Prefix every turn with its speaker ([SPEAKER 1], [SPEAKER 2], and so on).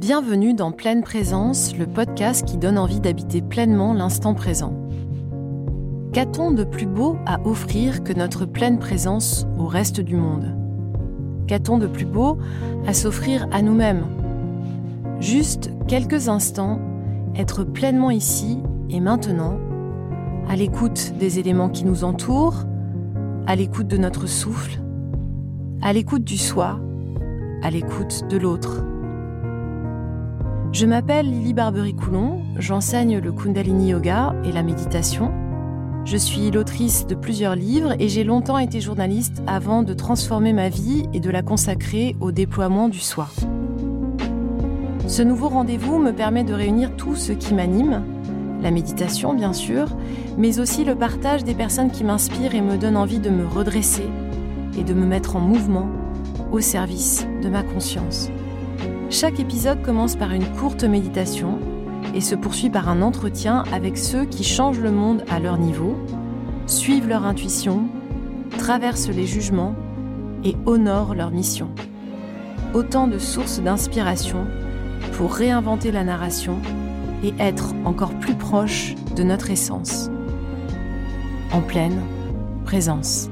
[SPEAKER 1] Bienvenue dans Pleine Présence, le podcast qui donne envie d'habiter pleinement l'instant présent. Qu'a-t-on de plus beau à offrir que notre pleine présence au reste du monde? Qu'a-t-on de plus beau à s'offrir à nous-mêmes? Juste quelques instants, être pleinement ici et maintenant, à l'écoute des éléments qui nous entourent, à l'écoute de notre souffle, à l'écoute du soi, à l'écoute de l'autre. Je m'appelle Lily Barbery-Coulon, j'enseigne le Kundalini Yoga et la méditation. Je suis l'autrice de plusieurs livres et j'ai longtemps été journaliste avant de transformer ma vie et de la consacrer au déploiement du soi. Ce nouveau rendez-vous me permet de réunir tout ce qui m'anime, la méditation bien sûr, mais aussi le partage des personnes qui m'inspirent et me donnent envie de me redresser et de me mettre en mouvement au service de ma conscience. Chaque épisode commence par une courte méditation et se poursuit par un entretien avec ceux qui changent le monde à leur niveau, suivent leur intuition, traversent les jugements et honorent leur mission. Autant de sources d'inspiration pour réinventer la narration et être encore plus proche de notre essence. En pleine présence.